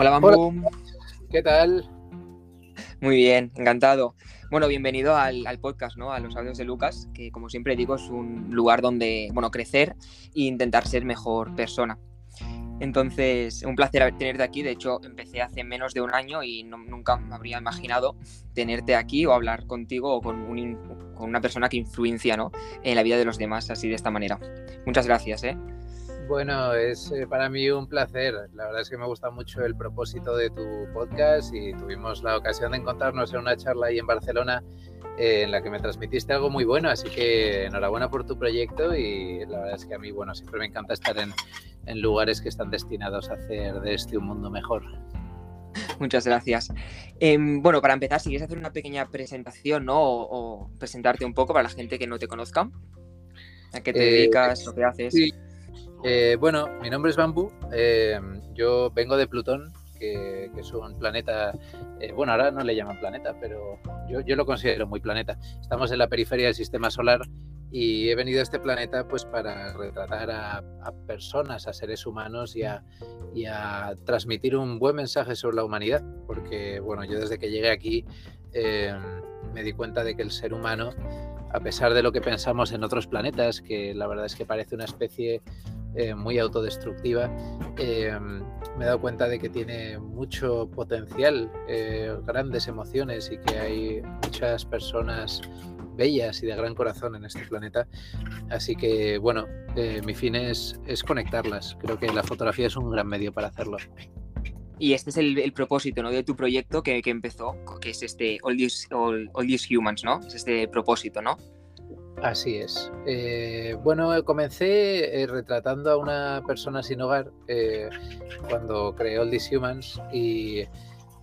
Hola, Bambú. ¿Qué tal? Muy bien, encantado. Bueno, bienvenido al, podcast, ¿no? A los audios de Lucas, que como siempre digo es un lugar donde, bueno, crecer e intentar ser mejor persona. Entonces, un placer tenerte aquí. De hecho, empecé hace menos de un año y nunca me habría imaginado tenerte aquí o hablar contigo o con, con una persona que influencia ¿no? en la vida de los demás así de esta manera. Muchas gracias, ¿eh? Bueno, es eh, para mí un placer. La verdad es que me gusta mucho el propósito de tu podcast y tuvimos la ocasión de encontrarnos en una charla ahí en Barcelona eh, en la que me transmitiste algo muy bueno. Así que enhorabuena por tu proyecto y la verdad es que a mí, bueno, siempre me encanta estar en, lugares que están destinados a hacer de este un mundo mejor. Muchas gracias. Em, bueno, para empezar, si quieres hacer una pequeña presentación, ¿no? O, presentarte un poco para la gente que no te conozca. ¿A qué te eh, dedicas? ¿Lo que haces? Sí. Eh, bueno, mi nombre es Bambú. Eh, yo vengo de Plutón, que, es un planeta. Eh, bueno, ahora no le llaman planeta, pero yo, lo considero muy planeta. Estamos en la periferia del sistema solar y he venido a este planeta pues para retratar a, personas, a seres humanos y y a, transmitir un buen mensaje sobre la humanidad. Porque, bueno, yo desde que llegué aquí me di cuenta de que el ser humano a pesar de lo que pensamos en otros planetas, que la verdad es que parece una especie eh, muy autodestructiva, eh, me he dado cuenta de que tiene mucho potencial, eh, grandes emociones y que hay muchas personas bellas y de gran corazón en este planeta. Así que, bueno, mi fin es, es conectarlas. Creo que la fotografía es un gran medio para hacerlo. Y este es el, propósito ¿no? de tu proyecto que, que, empezó, que es este All These, All These Humans, ¿no? Es este propósito, ¿no? Así es. Eh, bueno, comencé eh, retratando a una persona sin hogar eh, cuando creé All Humans y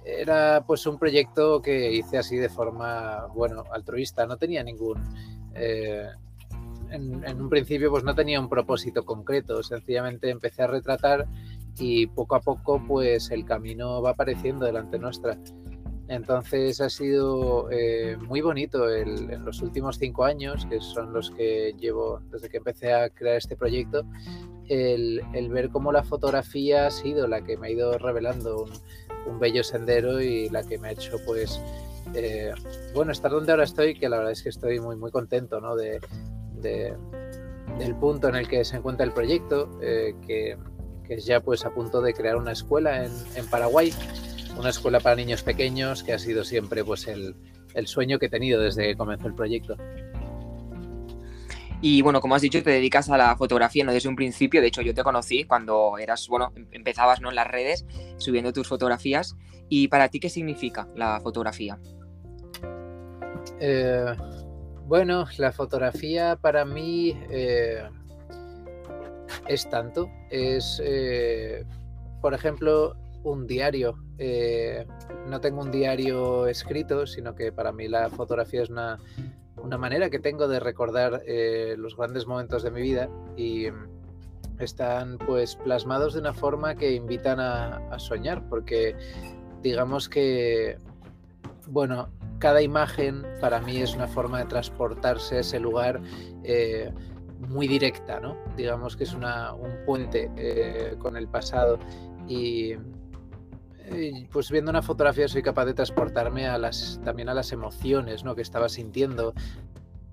era pues un proyecto que hice así de forma, bueno, altruista. No tenía ningún... En, en, un principio pues no tenía un propósito concreto, sencillamente empecé a retratar y poco a poco pues el camino va apareciendo delante nuestra. Entonces ha sido eh, muy bonito en los últimos cinco años, que son los que llevo desde que empecé a crear este proyecto, el, ver cómo la fotografía ha sido la que me ha ido revelando un, bello sendero y la que me ha hecho pues eh, bueno estar donde ahora estoy, que la verdad es que estoy muy muy contento ¿no? de, del punto en el que se encuentra el proyecto, eh, que, es ya pues a punto de crear una escuela en Paraguay una escuela para niños pequeños que ha sido siempre pues el, sueño que he tenido desde que comenzó el proyecto. Y bueno, como has dicho, te dedicas a la fotografía ¿no? desde un principio. De hecho, yo te conocí cuando eras, bueno, em, empezabas ¿no? en las redes subiendo tus fotografías. ¿Y para ti qué significa la fotografía? Eh, bueno, la fotografía para mí eh, es tanto. Es, eh, por ejemplo, un diario. Eh, no tengo un diario escrito, sino que para mí la fotografía es una, manera que tengo de recordar eh, los grandes momentos de mi vida y están pues plasmados de una forma que invitan a, soñar, porque digamos que, bueno, cada imagen para mí es una forma de transportarse a ese lugar. Eh, muy directa, ¿no? Digamos que es una, un puente con el pasado y, pues viendo una fotografía soy capaz de transportarme a las, también a las emociones ¿no? que estaba sintiendo,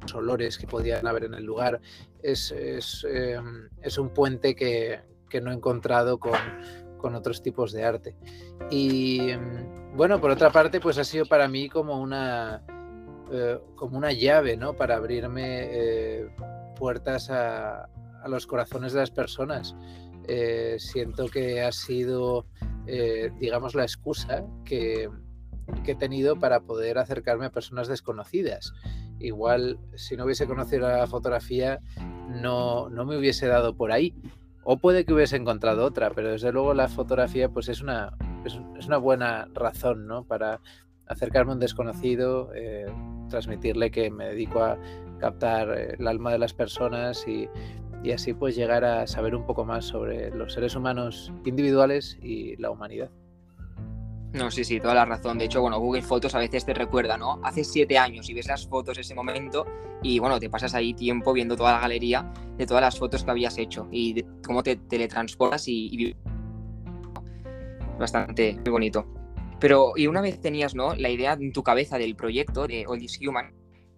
los olores que podían haber en el lugar. Es, es, em, un puente que, no he encontrado con, otros tipos de arte. Y em, bueno, por otra parte, pues ha sido para mí como una, eh, como una llave, ¿no? Para abrirme eh, puertas a, a, los corazones de las personas. Eh, siento que ha sido eh, digamos, la excusa que, he tenido para poder acercarme a personas desconocidas. Igual, si no hubiese conocido la fotografía, no, no me hubiese dado por ahí. O puede que hubiese encontrado otra, pero desde luego la fotografía pues es una, es, una buena razón ¿no? para acercarme a un desconocido, eh, transmitirle que me dedico a captar el alma de las personas y, y así pues llegar a saber un poco más sobre los seres humanos individuales y la humanidad. No, sí, sí, toda la razón. De hecho, bueno, Google Fotos a veces te recuerda, ¿no? Hace siete años y ves las fotos ese momento y, bueno, te pasas ahí tiempo viendo toda la galería de todas las fotos que habías hecho y de cómo te teletransportas y, y bastante muy bonito. Pero, y una vez tenías, ¿no? La idea en tu cabeza del proyecto de All Is Human,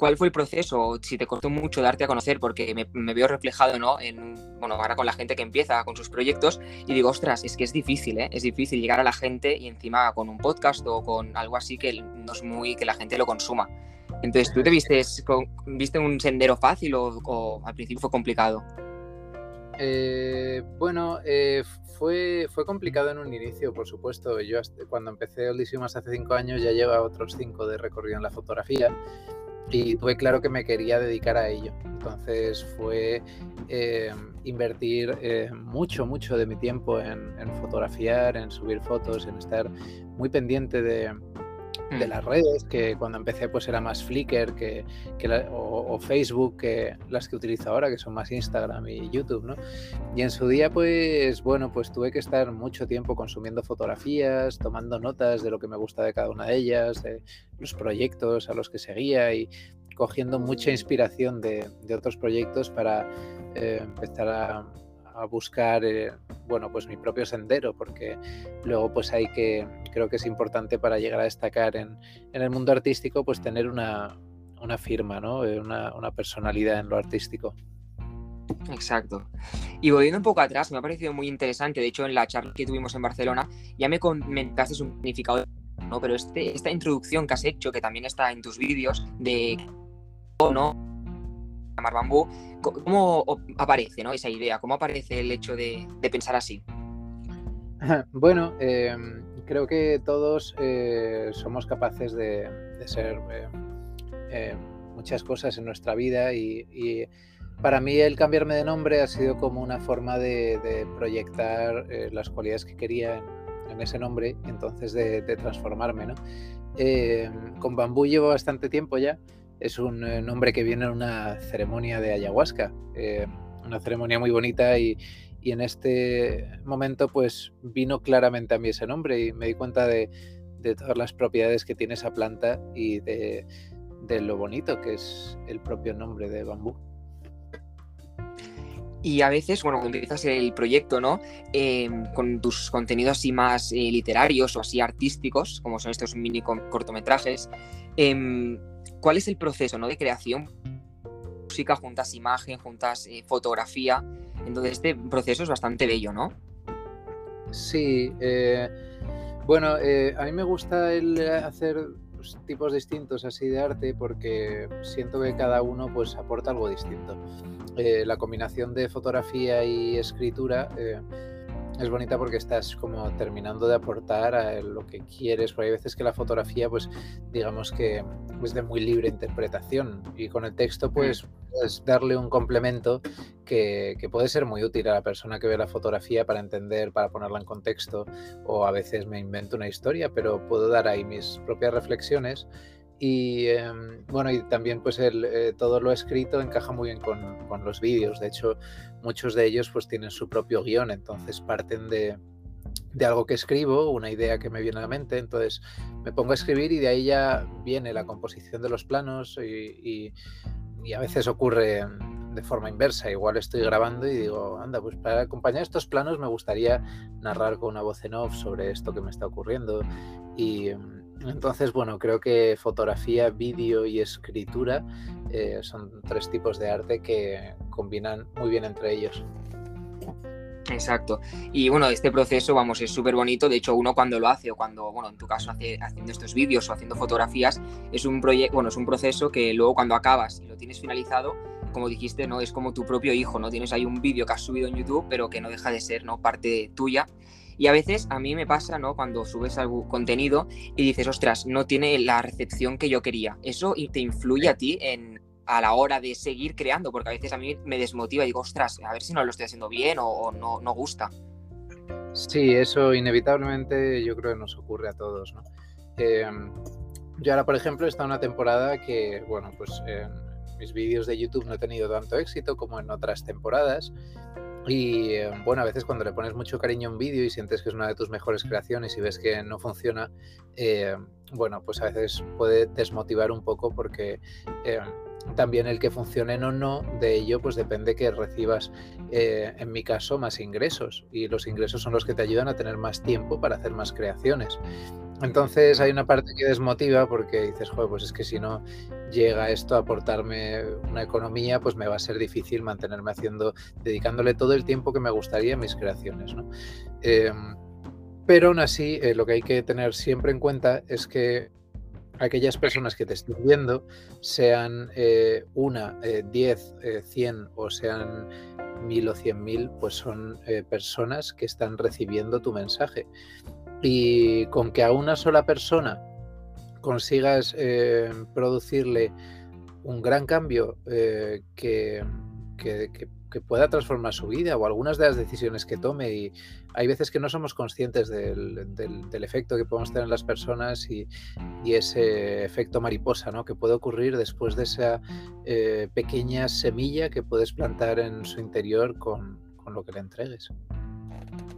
¿cuál fue el proceso? Si te costó mucho darte a conocer, porque me, veo reflejado, ¿no? En, bueno, ahora con la gente que empieza con sus proyectos y digo, ostras, es que es difícil, ¿eh? Es difícil llegar a la gente y encima con un podcast o con algo así que no es muy, que la gente lo consuma. Entonces, ¿tú te viste, viste un sendero fácil o, al principio fue complicado? Eh, bueno, eh, fue, fue complicado en un inicio, por supuesto. Yo cuando empecé Odisiumas hace cinco años ya lleva otros cinco de recorrido en la fotografía y tuve claro que me quería dedicar a ello. Entonces fue eh, invertir mucho, mucho de mi tiempo en, en, fotografiar, en subir fotos, en estar muy pendiente de, de mm. las redes, que cuando empecé pues era más Flickr que, o, Facebook que las que utilizo ahora, que son más Instagram y YouTube, ¿no? Y en su día pues bueno, pues tuve que estar mucho tiempo consumiendo fotografías, tomando notas de lo que me gusta de cada una de ellas, de los proyectos a los que seguía y cogiendo mucha inspiración de, otros proyectos para eh, empezar a a buscar, eh, bueno, pues mi propio sendero, porque luego pues hay que, creo que es importante para llegar a destacar en, el mundo artístico, pues tener una, firma, ¿no? Eh, una, personalidad en lo artístico. Exacto. Y volviendo un poco atrás, me ha parecido muy interesante, de hecho en la charla que tuvimos en Barcelona, ya me comentaste un significado, ¿no? Pero este, esta introducción que has hecho, que también está en tus vídeos, de, ¿no? Llamar bambú, ¿Cómo aparece ¿no? esa idea? ¿Cómo aparece el hecho de, pensar así? Bueno, em, creo que todos eh, somos capaces de, ser eh, eh, muchas cosas en nuestra vida y, para mí el cambiarme de nombre ha sido como una forma de, proyectar las cualidades que quería en, ese nombre, entonces de, transformarme. ¿no? Em, con bambú llevo bastante tiempo ya es un eh, nombre que viene en una ceremonia de ayahuasca, eh, una ceremonia muy bonita y, en este momento pues vino claramente a mí ese nombre y me di cuenta de, todas las propiedades que tiene esa planta y de, lo bonito que es el propio nombre de bambú. Y a veces, bueno, cuando empiezas el proyecto, ¿no? Em, con tus contenidos así más eh, literarios o así artísticos, como son estos mini cortometrajes, em, ¿Cuál es el proceso ¿no? de creación? Música, juntas imagen, juntas eh, fotografía. Entonces, este proceso es bastante bello, ¿no? Sí. Eh, bueno, eh, a mí me gusta el hacer pues, tipos distintos así de arte porque siento que cada uno pues aporta algo distinto. la combinación de fotografía y escritura es bonita porque estás como terminando de aportar a lo que quieres, porque hay veces que la fotografía, pues digamos que es de muy libre interpretación. Y con el texto pues puedes darle un complemento que, puede ser muy útil a la persona que ve la fotografía para entender, para ponerla en contexto. O a veces me invento una historia, pero puedo dar ahí mis propias reflexiones y em, bueno, y también pues el, eh, todo lo escrito encaja muy bien con, con, los vídeos. De hecho, muchos de ellos pues tienen su propio guion, entonces parten de, de, algo que escribo, una idea que me viene a la mente, entonces me pongo a escribir y de ahí ya viene la composición de los planos y, y, a veces ocurre de forma inversa. Igual estoy grabando y digo, anda, pues para acompañar estos planos me gustaría narrar con una voz en off sobre esto que me está ocurriendo y em, entonces, bueno, creo que fotografía, vídeo y escritura eh, son tres tipos de arte que combinan muy bien entre ellos. Exacto. Y bueno, este proceso, vamos, es súper bonito. De hecho, uno cuando lo hace, o cuando, bueno, en tu caso, hace, haciendo estos vídeos o haciendo fotografías, es un proyecto, bueno, es un proceso que luego cuando acabas y lo tienes finalizado, como dijiste, ¿no? Es como tu propio hijo, ¿no? Tienes ahí un vídeo que has subido en YouTube, pero que no deja de ser, ¿no? Parte tuya. Y a veces a mí me pasa, ¿no? Cuando subes algún contenido y dices, ostras, no tiene la recepción que yo quería. Eso te influye a ti en, a la hora de seguir creando, porque a veces a mí me desmotiva y digo, ostras, a ver si no lo estoy haciendo bien o, no, no gusta. Sí, eso inevitablemente yo creo que nos ocurre a todos, ¿no? Em, yo ahora, por ejemplo, está una temporada que, bueno, pues mis vídeos de YouTube no he tenido tanto éxito como en otras temporadas y eh, bueno, a veces cuando le pones mucho cariño a un vídeo y sientes que es una de tus mejores creaciones y ves que no funciona, eh, bueno, pues a veces puede desmotivar un poco porque eh, también el que funcionen o no, de ello pues depende que recibas, eh, en mi caso, más ingresos. Y los ingresos son los que te ayudan a tener más tiempo para hacer más creaciones. Entonces hay una parte que desmotiva porque dices, joder, pues es que si no llega esto a aportarme una economía, pues me va a ser difícil mantenerme haciendo, dedicándole todo el tiempo que me gustaría a mis creaciones. ¿no? Em, pero aún así, eh, lo que hay que tener siempre en cuenta es que aquellas personas que te estén viendo, sean eh, una, eh, diez, eh, cien o sean mil o cien mil, pues son personas que están recibiendo tu mensaje. Y con que a una sola persona consigas producirle un gran cambio que, pueda transformar su vida o algunas de las decisiones que tome. Y hay veces que no somos conscientes del, efecto que podemos tener en las personas y, ese efecto mariposa ¿no? que puede ocurrir después de esa eh, pequeña semilla que puedes plantar en su interior con, con, lo que le entregues.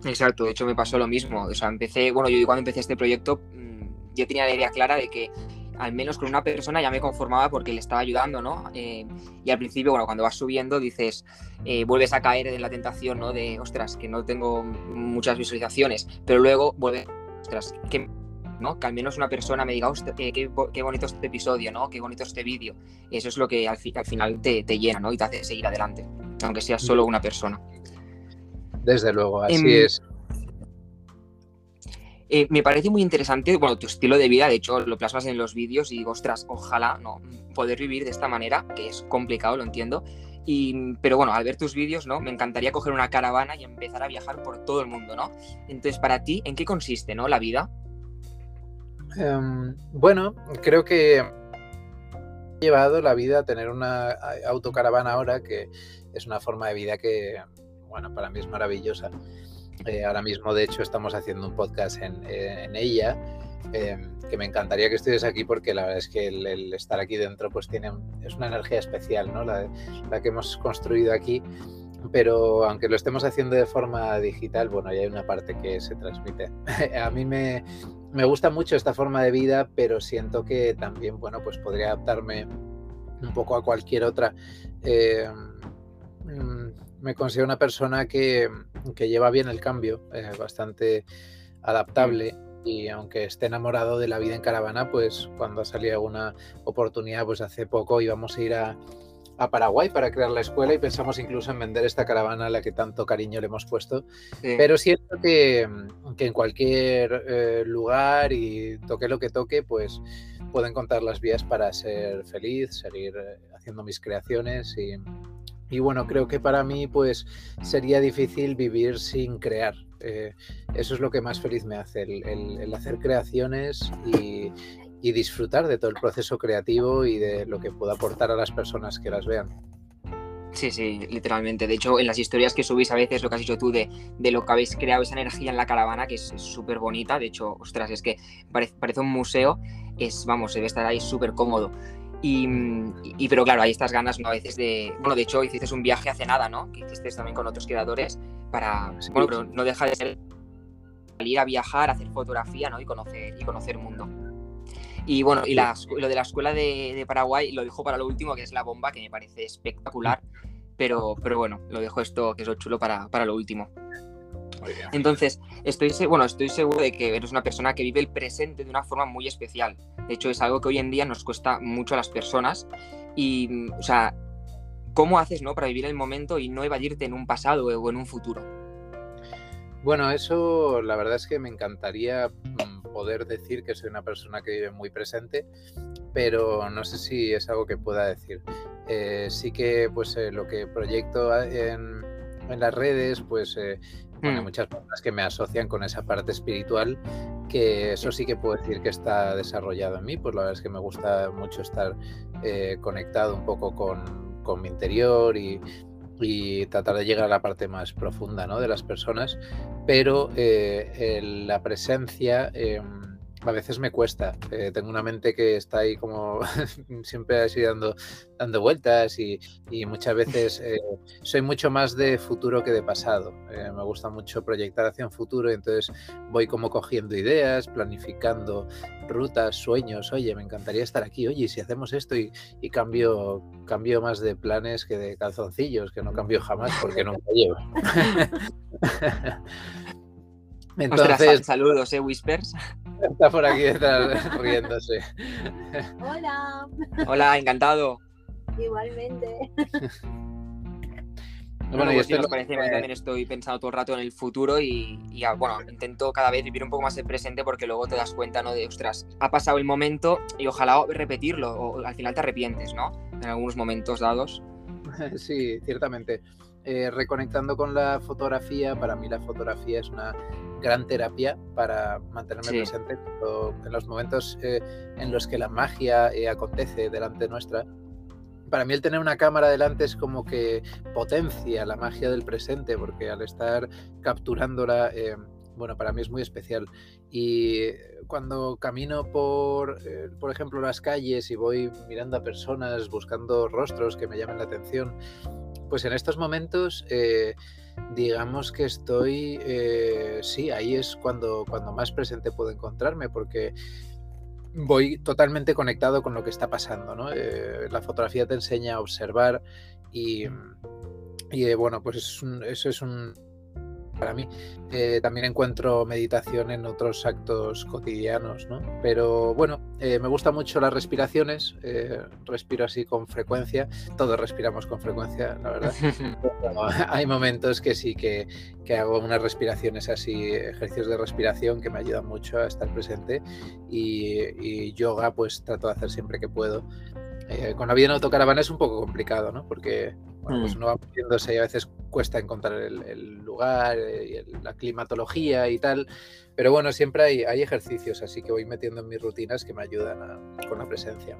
Exacto, de hecho me pasó lo mismo. O sea, empecé, bueno, yo cuando empecé este proyecto, mm, yo tenía la idea clara de que al menos con una persona ya me conformaba porque le estaba ayudando, ¿no? Eh, y al principio, bueno, cuando vas subiendo dices, eh, vuelves a caer en la tentación, ¿no? De, ostras, que no tengo muchas visualizaciones, pero luego vuelves, ostras, que, ¿no? que al menos una persona me diga, ostras, qué, bonito este episodio, ¿no? Qué bonito este vídeo. Eso es lo que al, al final te, te, llena, ¿no? Y te hace seguir adelante, aunque sea solo una persona. Desde luego, así em, es. Eh, me parece muy interesante, bueno, tu estilo de vida, de hecho lo plasmas en los vídeos y digo, ostras, ojalá no poder vivir de esta manera, que es complicado, lo entiendo. Y, pero bueno, al ver tus vídeos, ¿no? Me encantaría coger una caravana y empezar a viajar por todo el mundo, ¿no? Entonces, para ti, ¿en qué consiste, ¿no? La vida. Em, bueno, creo que he llevado la vida a tener una autocaravana ahora, que es una forma de vida que, bueno, para mí es maravillosa. Eh, ahora mismo, de hecho, estamos haciendo un podcast en, ella, em, que me encantaría que estuvieses aquí porque la verdad es que el, estar aquí dentro pues tiene, es una energía especial, ¿no? La, que hemos construido aquí. Pero aunque lo estemos haciendo de forma digital, bueno, ya hay una parte que se transmite. A mí me, me gusta mucho esta forma de vida, pero siento que también, bueno, pues podría adaptarme un poco a cualquier otra. Eh, me considero una persona que, lleva bien el cambio, eh, bastante adaptable y aunque esté enamorado de la vida en caravana, pues cuando ha salido alguna oportunidad, pues hace poco íbamos a ir a, Paraguay para crear la escuela y pensamos incluso en vender esta caravana a la que tanto cariño le hemos puesto. Pero siento que, en cualquier eh, lugar y toque lo que toque, pues puedo encontrar las vías para ser feliz, seguir eh, haciendo mis creaciones y, y bueno, creo que para mí pues sería difícil vivir sin crear. Eh, eso es lo que más feliz me hace, el, hacer creaciones y, disfrutar de todo el proceso creativo y de lo que puedo aportar a las personas que las vean. Sí, sí, literalmente. De hecho, en las historias que subís a veces, lo que has dicho tú de, lo que habéis creado, esa energía en la caravana, que es súper bonita. De hecho, ostras, es que parece, parece un museo. Es, vamos, se debe estar ahí súper cómodo. Y, pero claro, hay estas ganas, ¿no? A veces de. Bueno, de hecho, hiciste un viaje hace nada, ¿no? Que hiciste también con otros creadores para. Bueno, pero no deja de ser salir a viajar, hacer fotografía, ¿no? Y conocer, y conocer mundo. Y bueno, y lo de la escuela de, Paraguay lo dejo para lo último, que es la bomba, que me parece espectacular. Pero, pero bueno, lo dejo esto, que es lo chulo, para, para lo último. Entonces, estoy, bueno, estoy seguro de que eres una persona que vive el presente de una forma muy especial. De hecho, es algo que hoy en día nos cuesta mucho a las personas. Y, o sea, ¿cómo haces ¿no? para vivir el momento y no evadirte en un pasado o en un futuro? Bueno, eso la verdad es que me encantaría mm, poder decir que soy una persona que vive muy presente, pero no sé si es algo que pueda decir. Eh, sí que pues eh, lo que proyecto en, en las redes, pues eh, hay mm. muchas personas que me asocian con esa parte espiritual, que eso sí que puedo decir que está desarrollado en mí, pues la verdad es que me gusta mucho estar eh, conectado un poco con, con mi interior y, y, tratar de llegar a la parte más profunda ¿no? de las personas, pero eh, la presencia em, a veces me cuesta. Eh, tengo una mente que está ahí como siempre así dando, dando vueltas y, muchas veces eh, soy mucho más de futuro que de pasado. Eh, me gusta mucho proyectar hacia un futuro y entonces voy como cogiendo ideas, planificando rutas, sueños. Oye, me encantaría estar aquí. Oye, si hacemos esto y, cambio, cambio más de planes que de calzoncillos, que no cambio jamás porque me llevo. Entonces, saludos, ¿eh, Whispers? Está por aquí detrás riéndose. Hola. Hola, encantado. Igualmente. Bueno, y esto parece, que también estoy pensando todo el rato en el futuro y, bueno, intento cada vez vivir un poco más el presente porque luego te das cuenta, ¿no? De, ostras, ha pasado el momento y ojalá repetirlo o al final te arrepientes, ¿no? En algunos momentos dados. Sí, ciertamente. Eh, reconectando con la fotografía, para mí la fotografía es una gran terapia para mantenerme presente en los momentos eh, en los que la magia eh, acontece delante nuestra. Para mí el tener una cámara delante es como que potencia la magia del presente, porque al estar capturándola, bueno, para mí es muy especial. Y cuando camino por, por ejemplo, las calles y voy mirando a personas, buscando rostros que me llamen la atención, pues en estos momentos, eh, digamos que estoy, eh, sí, ahí es cuando, cuando más presente puedo encontrarme, porque voy totalmente conectado con lo que está pasando. ¿no? Eh, la fotografía te enseña a observar y, y bueno, pues eso es un para mí. Eh, también encuentro meditación en otros actos cotidianos, ¿no? Pero bueno, eh, me gustan mucho las respiraciones, eh, respiro así con frecuencia, todos respiramos con frecuencia, la verdad. hay momentos que sí que, que, hago unas respiraciones así, ejercicios de respiración que me ayudan mucho a estar presente y, y yoga pues trato de hacer siempre que puedo. Con la vida en autocaravana es un poco complicado, ¿no? Porque bueno, pues mm. uno va moviéndose y a veces cuesta encontrar el, lugar eh, y la climatología y tal. Pero bueno, siempre hay, hay, ejercicios, así que voy metiendo en mis rutinas que me ayudan con la presencia.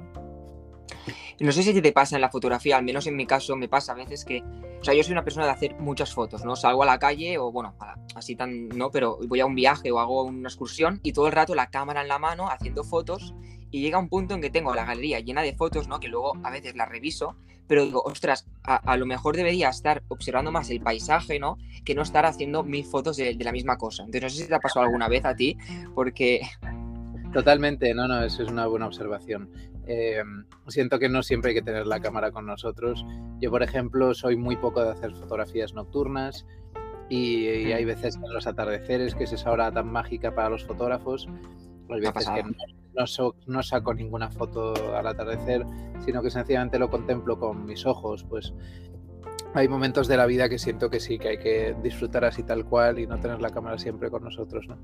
No sé si te pasa en la fotografía, al menos en mi caso me pasa a veces que, o sea, yo soy una persona de hacer muchas fotos, ¿no? Salgo a la calle o bueno, así tan, no, pero voy a un viaje o hago una excursión y todo el rato la cámara en la mano haciendo fotos y llega un punto en que tengo la galería llena de fotos, ¿no? Que luego a veces la reviso pero digo, ostras, a, lo mejor debería estar observando más el paisaje, ¿no? Que no estar haciendo mil fotos de, la misma cosa. Entonces, no sé si te ha pasado alguna vez a ti, porque... Totalmente, no, no, eso es una buena observación. Em, siento que no siempre hay que tener la cámara con nosotros. Yo, por ejemplo, soy muy poco de hacer fotografías nocturnas y, hay veces en los atardeceres, que es esa hora tan mágica para los fotógrafos, hay veces que no, saco ninguna foto al atardecer, sino que sencillamente lo contemplo con mis ojos, pues hay momentos de la vida que siento que sí, que hay que disfrutar así tal cual y no tener la cámara siempre con nosotros, ¿no?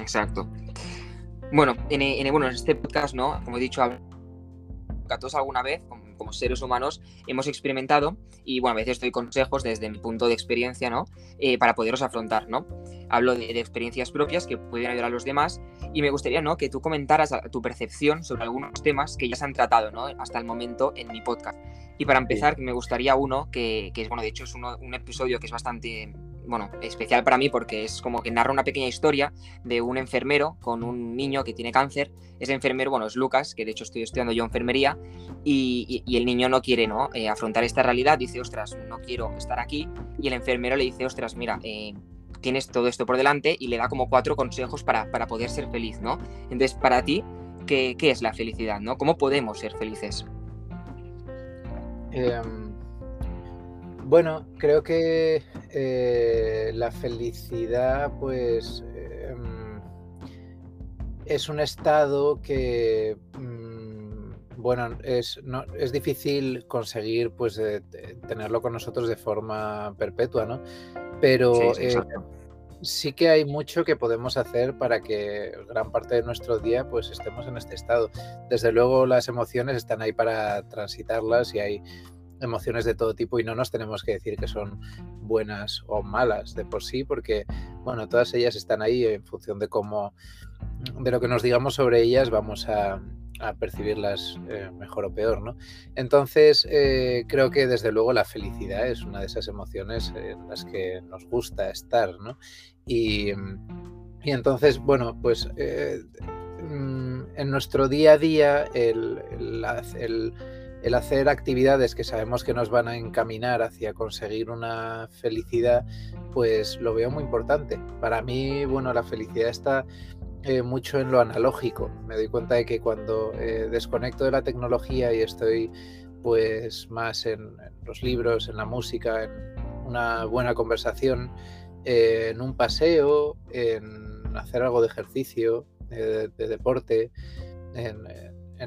Exacto. Bueno, en, bueno, en este podcast, ¿no? Como he dicho, todos alguna vez, como, seres humanos, hemos experimentado y, bueno, a veces doy consejos desde mi punto de experiencia, ¿no? Eh, para poderos afrontar, ¿no? Hablo de, experiencias propias que pueden ayudar a los demás y me gustaría, ¿no? Que tú comentaras tu percepción sobre algunos temas que ya se han tratado, ¿no? Hasta el momento en mi podcast. Y para empezar, me gustaría uno que, que es, bueno, de hecho es un episodio que es bastante bueno, especial para mí porque es como que narra una pequeña historia de un enfermero con un niño que tiene cáncer. Ese enfermero, bueno, es Lucas, que de hecho estoy estudiando yo enfermería, y, el niño no quiere ¿no? Eh, afrontar esta realidad, dice, ostras, no quiero estar aquí, y el enfermero le dice, ostras, mira, eh, tienes todo esto por delante, y le da como cuatro consejos para, para poder ser feliz, ¿no? Entonces, para ti, ¿qué, ¿qué, es la felicidad, ¿no? ¿Cómo podemos ser felices? Em, bueno, creo que eh, la felicidad, pues, em, es un estado que, mm, bueno, es, es difícil conseguir, pues, tenerlo con nosotros de forma perpetua, ¿no? Pero eh, sí, que hay mucho que podemos hacer para que gran parte de nuestro día, pues, estemos en este estado. Desde luego, las emociones están ahí para transitarlas y hay emociones de todo tipo y no nos tenemos que decir que son buenas o malas de por sí, porque bueno, todas ellas están ahí en función de cómo, de lo que nos digamos sobre ellas, vamos a, percibirlas eh, mejor o peor, ¿no? Entonces, eh, creo que desde luego la felicidad es una de esas emociones en las que nos gusta estar, ¿no? Y, Y entonces, bueno, pues eh, mm, en nuestro día a día el, el, hacer actividades que sabemos que nos van a encaminar hacia conseguir una felicidad, pues lo veo muy importante. Para mí, bueno, la felicidad está eh, mucho en lo analógico. Me doy cuenta de que cuando eh, desconecto de la tecnología y estoy pues más en, los libros, en la música, en una buena conversación, en un paseo, en hacer algo de ejercicio, de, deporte, en,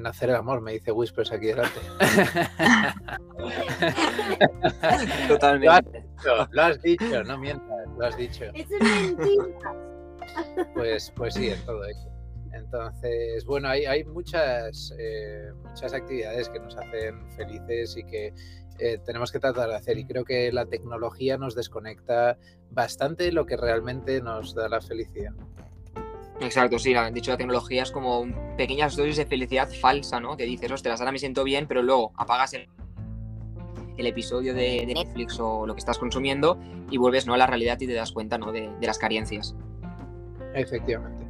hacer el amor, me dice Whispers aquí delante. Totalmente. Lo has, dicho, no mientas, lo has dicho. es mentira. Pues, pues sí, en todo eso. Entonces, bueno, hay, hay muchas, eh, muchas actividades que nos hacen felices y que eh, tenemos que tratar de hacer. Y creo que la tecnología nos desconecta bastante de lo que realmente nos da la felicidad. Exacto, sí, dicho la tecnología es como pequeñas dosis de felicidad falsa, ¿no? Que dices, ostras, ahora me siento bien, pero luego apagas el, el episodio de, Netflix o lo que estás consumiendo y vuelves ¿no? a la realidad y te das cuenta ¿no? de, de las carencias. Efectivamente.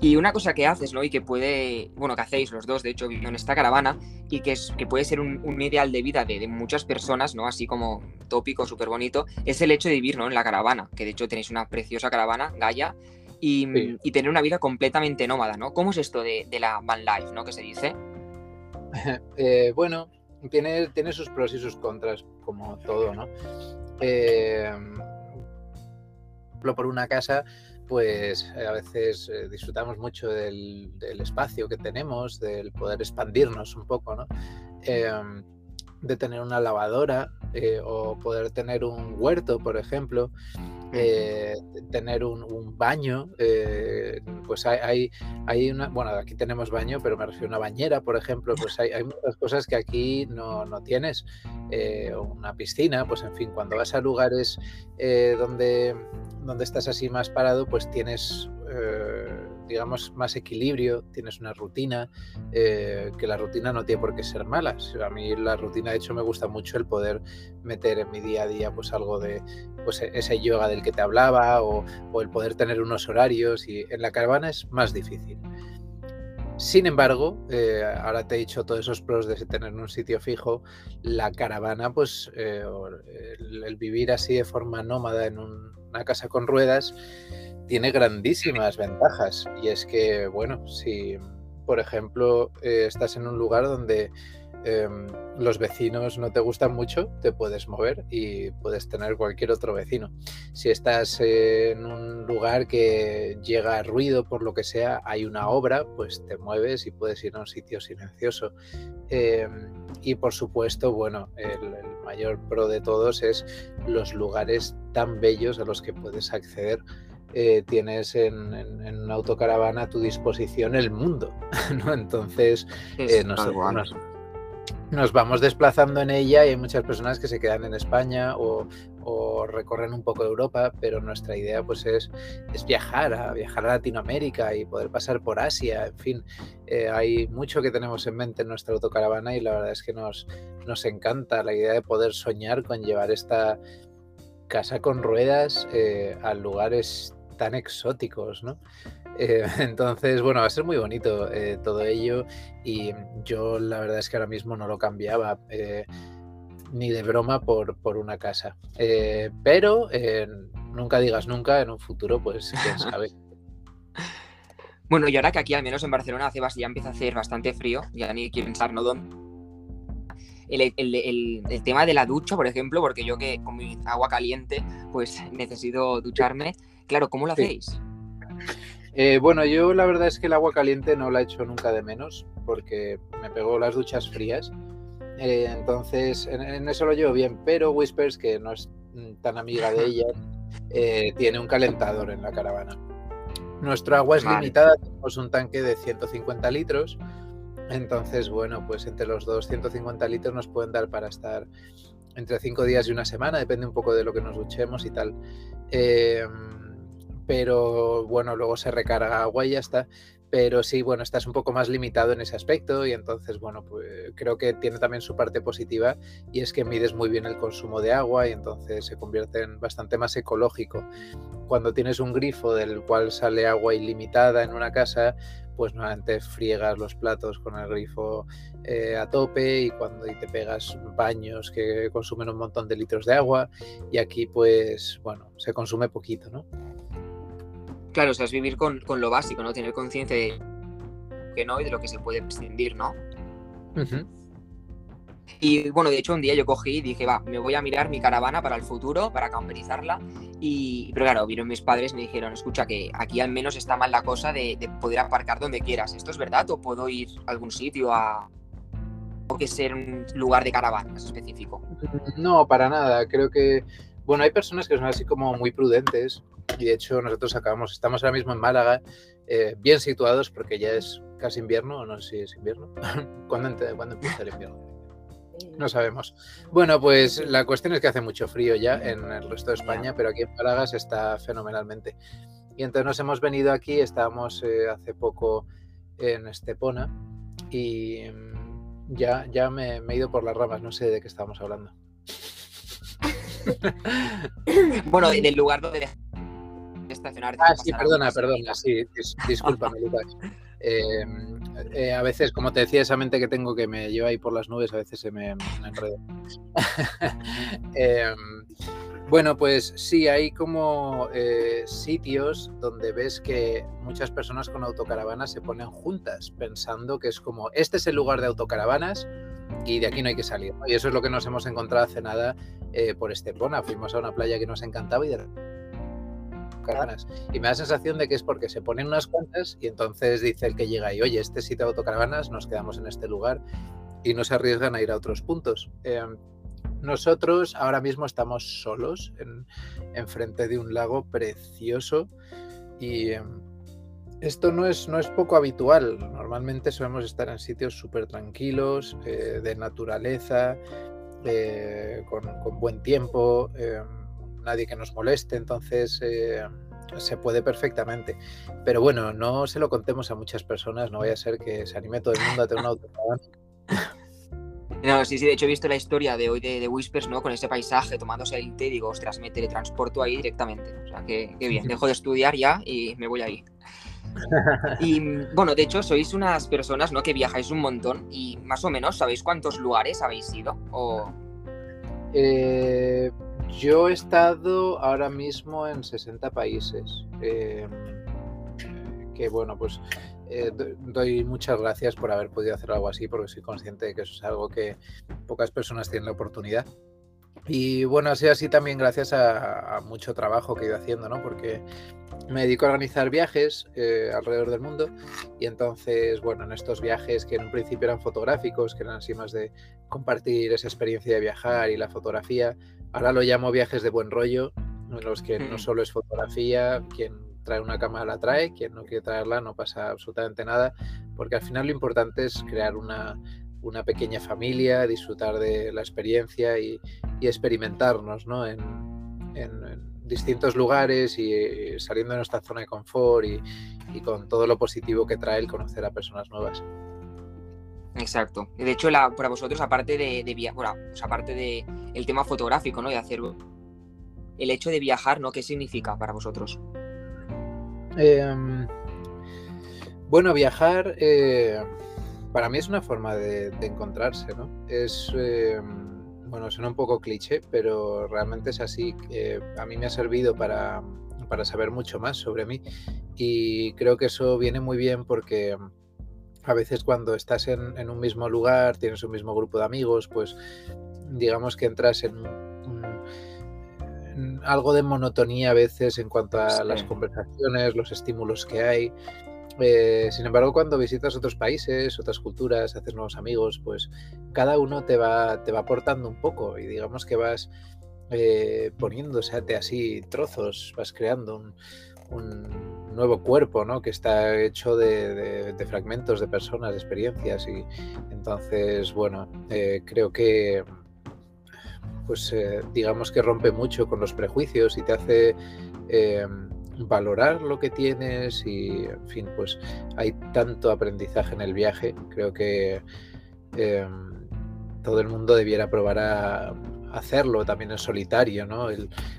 Y una cosa que haces, ¿no? Y que puede, bueno, que hacéis los dos, de hecho, en esta caravana, y que, es, que puede ser un, ideal de vida de, muchas personas, ¿no? Así como tópico, súper bonito, es el hecho de vivir, ¿no? En la caravana, que de hecho tenéis una preciosa caravana, Gaia, y, tener una vida completamente nómada, ¿no? ¿Cómo es esto de, la van life, ¿no? Que se dice. Eh, bueno, tiene, tiene sus pros y sus contras, como todo, ¿no? Eh, por una casa pues a veces eh, disfrutamos mucho del, espacio que tenemos, del poder expandirnos un poco, ¿no? Em, de tener una lavadora eh, o poder tener un huerto, por ejemplo, tener un, baño, pues hay, hay, una, bueno, aquí tenemos baño, pero me refiero a una bañera, por ejemplo, pues hay, hay muchas cosas que aquí no, no tienes, una piscina, pues en fin, cuando vas a lugares donde donde estás así más parado, pues tienes, eh, digamos, más equilibrio, tienes una rutina, eh, que la rutina no tiene por qué ser mala. A mí la rutina, de hecho, me gusta mucho el poder meter en mi día a día pues algo de pues, e-, ese yoga del que te hablaba o, el poder tener unos horarios y en la caravana es más difícil. Sin embargo, eh, ahora te he dicho todos esos pros de tener un sitio fijo, la caravana, pues el, vivir así de forma nómada en un, una casa con ruedas tiene grandísimas ventajas. Y es que, bueno, si, por ejemplo, eh, estás en un lugar donde em, los vecinos no te gustan mucho, te puedes mover y puedes tener cualquier otro vecino. Si estás en un lugar que llega ruido por lo que sea, hay una obra, pues te mueves y puedes ir a un sitio silencioso. Em, y por supuesto, bueno, el, mayor pro de todos es los lugares tan bellos a los que puedes acceder. Eh, tienes en, una autocaravana a tu disposición el mundo, ¿no? Entonces, eh, nos, vamos desplazando en ella y hay muchas personas que se quedan en España o, recorren un poco Europa, pero nuestra idea pues es, es, viajar, a viajar a Latinoamérica y poder pasar por Asia, en fin, eh, hay mucho que tenemos en mente en nuestra autocaravana y la verdad es que nos, nos encanta la idea de poder soñar con llevar esta casa con ruedas eh, a lugares tan exóticos, ¿no? Eh, entonces, bueno, va a ser muy bonito eh, todo ello y yo la verdad es que ahora mismo no lo cambiaba ni de broma por, por una casa. pero nunca digas nunca, en un futuro, pues quién sabe. Bueno, y ahora que aquí, al menos en Barcelona, hace, ya empieza a hacer bastante frío, ya ni quiero pensar, ¿no? el, tema de la ducha, por ejemplo, porque yo que con mi agua caliente, pues necesito ducharme. Claro, ¿cómo lo hacéis? Eh, bueno, yo la verdad es que el agua caliente no la he hecho nunca de menos, porque me pegó las duchas frías. Eh, entonces, en, eso lo llevo bien, pero Whispers, que no es tan amiga de ella, eh, tiene un calentador en la caravana. Nuestro agua es limitada, tenemos un tanque de 150 litros entonces, bueno, pues entre los 250 litros nos pueden dar para estar entre 5 días y una semana, depende un poco de lo que nos duchemos y tal. Em, pero bueno, luego se recarga agua y ya está. pero sí, bueno, estás un poco más limitado en ese aspecto y entonces, bueno, pues creo que tiene también su parte positiva y es que mides muy bien el consumo de agua y entonces se convierte en bastante más ecológico. Cuando tienes un grifo del cual sale agua ilimitada en una casa, pues nuevamente friegas los platos con el grifo eh, a tope y cuando te pegas baños que consumen un montón de litros de agua y aquí pues bueno, se consume poquito, ¿no? Claro, o sea, es vivir con, lo básico, ¿no? Tener conciencia de que no y de lo que se puede prescindir, ¿no? Y bueno, de hecho un día yo cogí y dije, va, me voy a mirar mi caravana para el futuro, para camperizarla. Y, pero claro, vieron mis padres y me dijeron, escucha, que aquí al menos está mal la cosa de, poder aparcar donde quieras. ¿Esto es verdad o puedo ir a algún sitio a... o que ser un lugar de caravanas específico? No, para nada. Creo que, bueno, hay personas que son así como muy prudentes y de hecho nosotros acabamos, estamos ahora mismo en Málaga, eh, bien situados porque ya es casi invierno, o no sé si es invierno. ¿Cuándo, empieza el invierno? No sabemos. Bueno, pues la cuestión es que hace mucho frío ya en el resto de España, pero aquí en Málaga se está fenomenalmente. Y entonces nos hemos venido aquí, estábamos eh, hace poco en Estepona y mm, ya, ya me, me, he ido por las ramas, no sé de qué estábamos hablando. bueno, del lugar donde estacionar. Ah, sí, perdona, perdona, sí, discúlpame, Lucas. Em, eh, a veces, como te decía, esa mente que tengo que me lleva ahí por las nubes, a veces se me, enreda. Em, bueno, pues sí, hay como eh, sitios donde ves que muchas personas con autocaravanas se ponen juntas, pensando que es como, este es el lugar de autocaravanas y de aquí no hay que salir. Y eso es lo que nos hemos encontrado hace nada eh, por Estepona. Fuimos a una playa que nos encantaba y de Y me da la sensación de que es porque se ponen unas cuantas y entonces dice el que llega y, oye, este sitio de autocaravanas, nos quedamos en este lugar y no se arriesgan a ir a otros puntos. Em, nosotros ahora mismo estamos solos en, frente de un lago precioso y em, esto no es, no es poco habitual. Normalmente solemos estar en sitios súper tranquilos, eh, de naturaleza, eh, con, con, buen tiempo. Nadie que nos moleste, entonces eh, se puede perfectamente. Pero bueno, no se lo contemos a muchas personas, no vaya a ser que se anime todo el mundo a tener un autocaravana. No, sí, sí, de hecho he visto la historia de hoy de, Whispers, ¿no? Con ese paisaje, tomándose el té, digo, ostras, me teletransporto ahí directamente. O sea, que, bien, dejo de estudiar ya y me voy ahí. Y bueno, de hecho, sois unas personas, ¿no? Que viajáis un montón y más o menos, ¿sabéis cuántos lugares habéis ido? O... Eh, yo he estado ahora mismo en 60 países. Em, que bueno, pues eh, doy muchas gracias por haber podido hacer algo así, porque soy consciente de que eso es algo que pocas personas tienen la oportunidad. Y bueno, ha sido así también gracias a, mucho trabajo que he ido haciendo, ¿no? Porque me dedico a organizar viajes eh, alrededor del mundo y entonces, bueno, en estos viajes que en un principio eran fotográficos, que eran así más de compartir esa experiencia de viajar y la fotografía, Ahora lo llamo viajes de buen rollo, en los que no mm. solo es fotografía, quien trae una cámara la trae, quien no quiere traerla no pasa absolutamente nada, porque al final lo importante es crear una, pequeña familia, disfrutar de la experiencia y, experimentarnos ¿no? en, distintos lugares y, saliendo de nuestra zona de confort y, y con todo lo positivo que trae el conocer a personas nuevas. Exacto. De hecho, la, para vosotros, aparte de, de bueno, pues aparte de el tema fotográfico, ¿no? De hacer el hecho de viajar, ¿no? ¿Qué significa para vosotros? Em, bueno, viajar eh, para mí es una forma de, encontrarse, ¿no? Es em, bueno, suena un poco cliché, pero realmente es así. a mí me ha servido para, para saber mucho más sobre mí y creo que eso viene muy bien porque a veces cuando estás en, un mismo lugar, tienes un mismo grupo de amigos, pues digamos que entras en, algo de monotonía a veces en cuanto a las conversaciones, los estímulos que hay. Eh, sin embargo, cuando visitas otros países, otras culturas, haces nuevos amigos, pues cada uno te va, te va aportando un poco y digamos que vas eh, poniéndose así trozos, vas creando un, nuevo cuerpo, ¿no? Que está hecho de, fragmentos de personas, de experiencias y entonces, bueno, eh, creo que pues eh, digamos que rompe mucho con los prejuicios y te hace eh, valorar lo que tienes y, en fin, pues hay tanto aprendizaje en el viaje. Creo que em, todo el mundo debiera probar a hacerlo también en solitario, ¿no?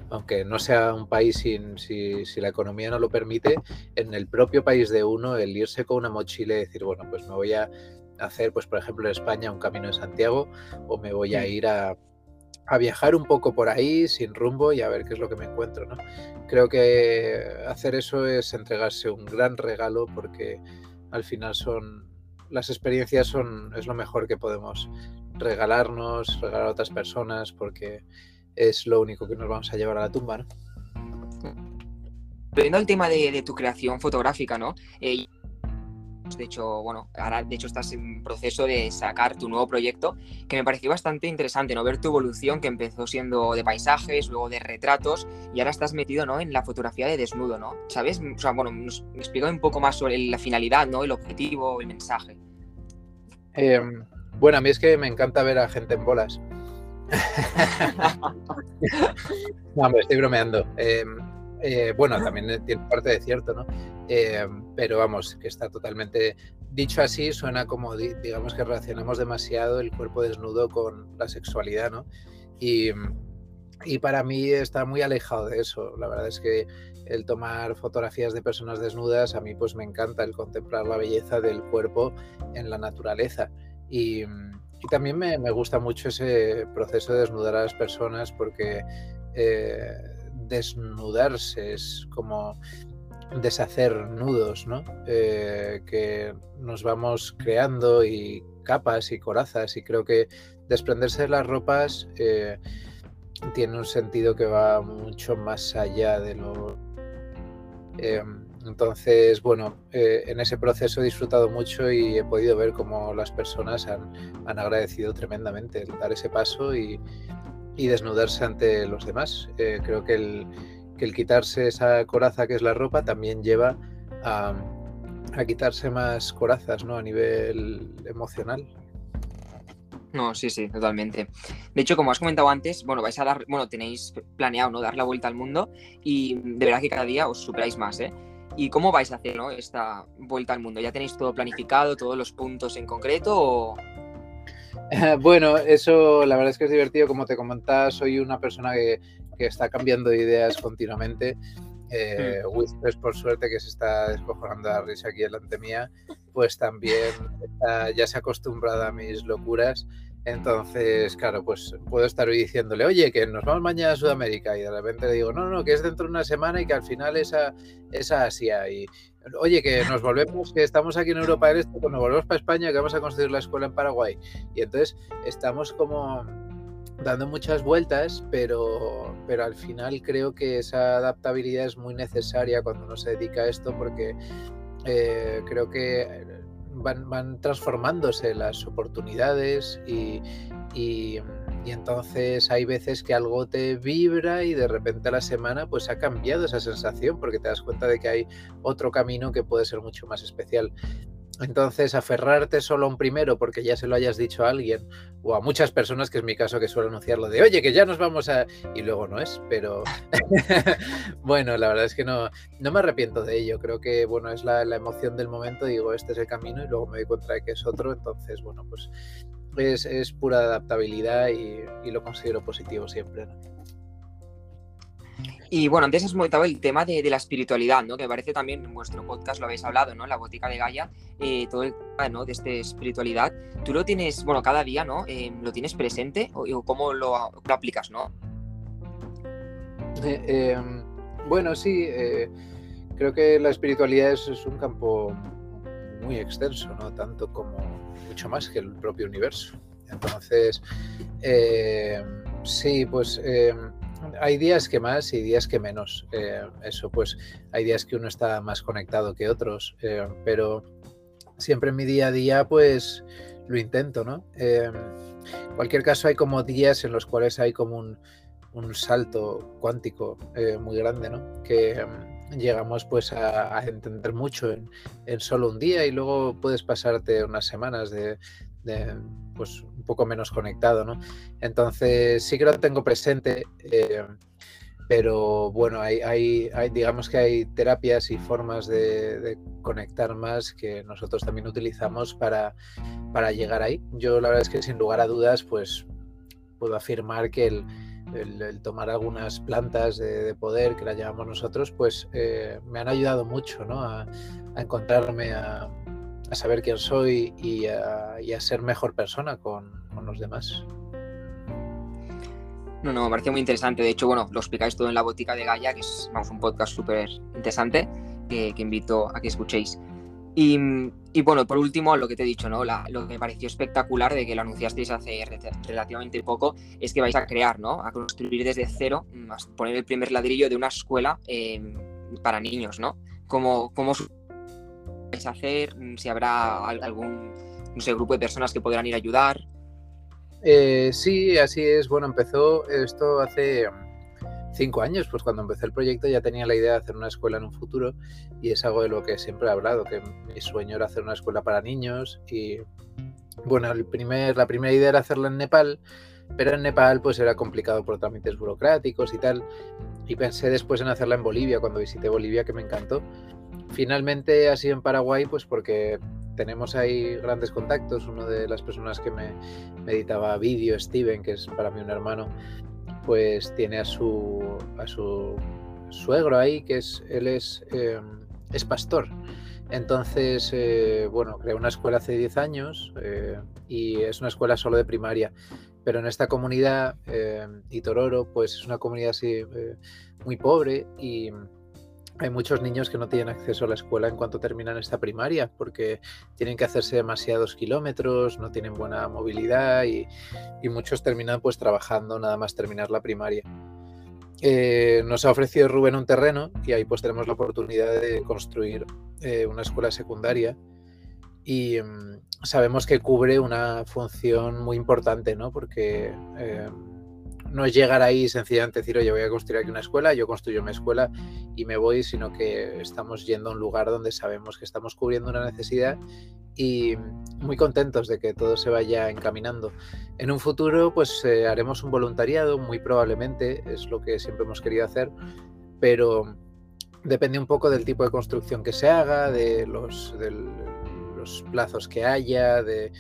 aunque no sea un país sin, si, la economía no lo permite, en el propio país de uno, el irse con una mochila y decir, bueno, pues me voy a hacer, pues por ejemplo en España, un camino en Santiago, o me voy a ir a, a viajar un poco por ahí sin rumbo y a ver qué es lo que me encuentro, ¿no? Creo que hacer eso es entregarse un gran regalo porque al final son las experiencias son es lo mejor que podemos regalarnos, regalar a otras personas, porque es lo único que nos vamos a llevar a la tumba, ¿no? Tema de, tu creación fotográfica, ¿no? Eh, de hecho, bueno, ahora de hecho estás en proceso de sacar tu nuevo proyecto, que me pareció bastante interesante, ¿no? Ver tu evolución, que empezó siendo de paisajes, luego de retratos, y ahora estás metido, ¿no? En la fotografía de desnudo, ¿no? ¿Sabes? O sea, bueno, me explica un poco más sobre la finalidad, ¿no? El objetivo, el mensaje. Eh, bueno, a mí es que me encanta ver a gente en bolas. no, me estoy bromeando. Em, eh, bueno, también tiene parte de cierto, ¿no? Em, pero vamos, que está totalmente dicho así, suena como, digamos que relacionamos demasiado el cuerpo desnudo con la sexualidad, ¿no? Y, y para mí está muy alejado de eso. La verdad es que el tomar fotografías de personas desnudas, a mí pues me encanta el contemplar la belleza del cuerpo en la naturaleza. Y, también me, gusta mucho ese proceso de desnudar a las personas porque eh, desnudarse es como deshacer nudos, ¿no? Eh, que nos vamos creando y capas y corazas y creo que desprenderse de las ropas eh, tiene un sentido que va mucho más allá de lo... Em, entonces, bueno, eh, en ese proceso he disfrutado mucho y he podido ver cómo las personas han, agradecido tremendamente el dar ese paso y, desnudarse ante los demás. Eh, creo que el, quitarse esa coraza que es la ropa también lleva a, quitarse más corazas ¿no? a nivel emocional. No, sí, sí, totalmente. De hecho, como has comentado antes, bueno, vais a dar, bueno, tenéis planeado, ¿no? Dar la vuelta al mundo y de verdad que cada día os superáis más, ¿eh? ¿Y cómo vais a hacer esta vuelta al mundo? ¿Ya tenéis todo planificado, todos los puntos en concreto? bueno, eso la verdad es que es divertido. Como te comentaba, soy una persona que, está cambiando de ideas continuamente. Eh, hmm. por suerte, que se está descojonando la risa aquí delante mía, pues también ya se ha acostumbrado a mis locuras entonces, claro, pues puedo estar hoy diciéndole, oye, que nos vamos mañana a Sudamérica y de repente le digo, no, no, que es dentro de una semana y que al final es a, Asia. Y, oye, que nos volvemos, que estamos aquí en Europa del Este, cuando volvemos para España, que vamos a construir la escuela en Paraguay. Y entonces estamos como dando muchas vueltas, pero, pero al final creo que esa adaptabilidad es muy necesaria cuando uno se dedica a esto porque eh, creo que van, transformándose las oportunidades y, y, entonces hay veces que algo te vibra y de repente a la semana pues ha cambiado esa sensación porque te das cuenta de que hay otro camino que puede ser mucho más especial. Entonces, aferrarte solo a un primero porque ya se lo hayas dicho a alguien o a muchas personas, que es mi caso que suelo anunciarlo de, oye, que ya nos vamos a... y luego no es, pero bueno, la verdad es que no, no me arrepiento de ello. Creo que, bueno, es la, emoción del momento, digo, este es el camino y luego me doy cuenta de que es otro. Entonces, bueno, pues es, pura adaptabilidad y, lo considero positivo siempre. Y bueno, antes has comentado el tema de, la espiritualidad, ¿no? Que me parece también en vuestro podcast lo habéis hablado, ¿no? La botica de Gaia, eh, todo el tema, ¿no? De esta espiritualidad. Tú lo tienes, bueno, cada día, ¿no? Eh, ¿Lo tienes presente o, cómo lo, aplicas, ¿no? Eh, em, bueno, sí, creo que la espiritualidad es, es, un campo muy extenso, ¿no? Tanto como mucho más que el propio universo. Entonces, sí, pues em, hay días que más y días que menos. Eh, eso, pues hay días que uno está más conectado que otros, eh, pero siempre en mi día a día, pues lo intento, ¿no? Eh, en cualquier caso, hay como días en los cuales hay como un, salto cuántico muy grande, ¿no? Que mm, llegamos pues a, entender mucho en, solo un día y luego puedes pasarte unas semanas de pues un poco menos conectado, ¿no? Entonces sí que lo tengo presente, eh, pero bueno, hay, hay, digamos que hay terapias y formas de, de, conectar más que nosotros también utilizamos para, para llegar ahí. Yo la verdad es que sin lugar a dudas, pues puedo afirmar que el, el, tomar algunas plantas de, de, poder, que las llamamos nosotros, pues eh, me han ayudado mucho ¿no? a, encontrarme, a, saber quién soy y a, ser mejor persona con, con los demás. No, no, me parece muy interesante. De hecho, bueno, lo explicáis todo en la botica de Gaia, que es vamos, un podcast súper interesante que, invito a que escuchéis. Y, bueno, por último, lo que te he dicho, ¿no? La, lo que me pareció espectacular de que lo anunciasteis hace relativamente poco es que vais a crear, ¿no? A construir desde cero, a poner el primer ladrillo de una escuela eh, para niños, ¿no? ¿Cómo, cómo vais a hacer? Si habrá algún, no sé, grupo de personas que podrán ir a ayudar. Eh, sí, así es. Bueno, empezó esto hace cinco años, pues cuando empecé el proyecto ya tenía la idea de hacer una escuela en un futuro y es algo de lo que siempre he hablado, que mi sueño era hacer una escuela para niños y bueno, el primer, la primera idea era hacerla en Nepal, pero en Nepal pues era complicado por trámites burocráticos y tal y pensé después en hacerla en Bolivia cuando visité Bolivia que me encantó. Finalmente ha sido en Paraguay pues porque tenemos ahí grandes contactos. Uno de las personas que me, me editaba vídeo, Steven, que es para mí un hermano, pues tiene a su, a su suegro ahí, que es, él es, eh, es pastor. Entonces, eh, bueno, creó una escuela hace 10 años eh, y es una escuela solo de primaria. Pero en esta comunidad, eh, Itororo, pues es una comunidad así muy pobre y, hay muchos niños que no tienen acceso a la escuela en cuanto terminan esta primaria porque tienen que hacerse demasiados kilómetros, no tienen buena movilidad y, y muchos terminan pues trabajando nada más terminar la primaria. Eh, nos ha ofrecido Rubén un terreno y ahí pues tenemos la oportunidad de construir eh, una escuela secundaria y um, sabemos que cubre una función muy importante, ¿no? Porque eh, no es llegar ahí y sencillamente decir, oye, voy a construir aquí una escuela, yo construyo mi escuela y me voy, sino que estamos yendo a un lugar donde sabemos que estamos cubriendo una necesidad y muy contentos de que todo se vaya encaminando. En un futuro, pues eh, haremos un voluntariado, muy probablemente, es lo que siempre hemos querido hacer, pero depende un poco del tipo de construcción que se haga, de los, plazos que haya, de,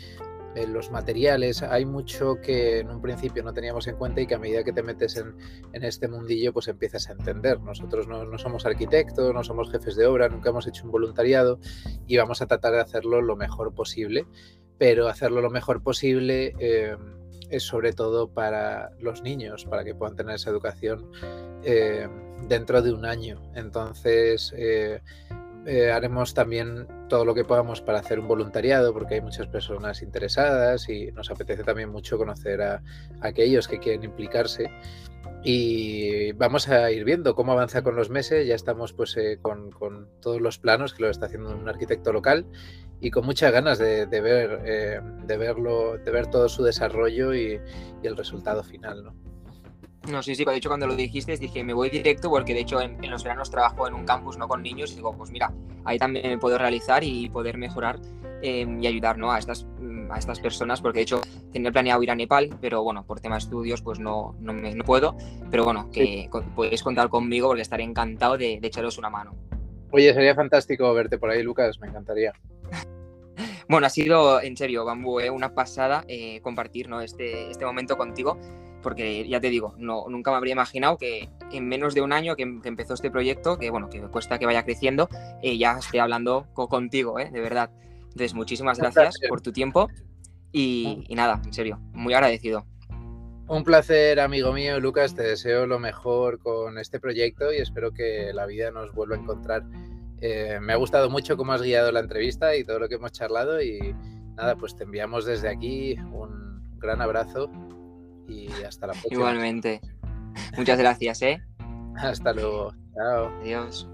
los materiales, hay mucho que en un principio no teníamos en cuenta y que a medida que te metes en, en este mundillo, pues empiezas a entender. Nosotros no, no, somos arquitectos, no somos jefes de obra, nunca hemos hecho un voluntariado y vamos a tratar de hacerlo lo mejor posible, pero hacerlo lo mejor posible eh, es sobre todo para los niños, para que puedan tener esa educación eh, dentro de un año. Entonces, eh, eh, haremos también todo lo que podamos para hacer un voluntariado, porque hay muchas personas interesadas y nos apetece también mucho conocer a, aquellos que quieren implicarse. Y vamos a ir viendo cómo avanza con los meses. Ya estamos pues eh, con, todos los planos que lo está haciendo un arquitecto local y con muchas ganas de, de ver, eh, de verlo, de ver todo su desarrollo y, y el resultado final, ¿no? No, sí, sí, de hecho cuando lo dijiste dije, me voy directo porque de hecho en, en, los veranos trabajo en un campus no con niños y digo, pues mira, ahí también me puedo realizar y poder mejorar eh, y ayudar ¿no? a, estas, a estas personas porque de hecho tenía planeado ir a Nepal, pero bueno, por tema de estudios pues no, no, me, no puedo, pero bueno, que sí. podéis contar conmigo porque estaré encantado de, de echaros una mano. Oye, sería fantástico verte por ahí, Lucas, me encantaría. Bueno, ha sido en serio, Bambú, eh, una pasada eh, compartir ¿no? este, este momento contigo porque ya te digo, no, nunca me habría imaginado que en menos de un año que, que empezó este proyecto, que bueno, que cuesta que vaya creciendo, eh, ya esté hablando co contigo, ¿eh? de verdad. Entonces, muchísimas gracias por tu tiempo y, y, nada, en serio, muy agradecido. Un placer, amigo mío, Lucas, te deseo lo mejor con este proyecto y espero que la vida nos vuelva a encontrar. Eh, me ha gustado mucho cómo has guiado la entrevista y todo lo que hemos charlado y nada, pues te enviamos desde aquí un gran abrazo y hasta la próxima. Igualmente. Muchas gracias, ¿eh? Hasta luego. Chao. Adiós.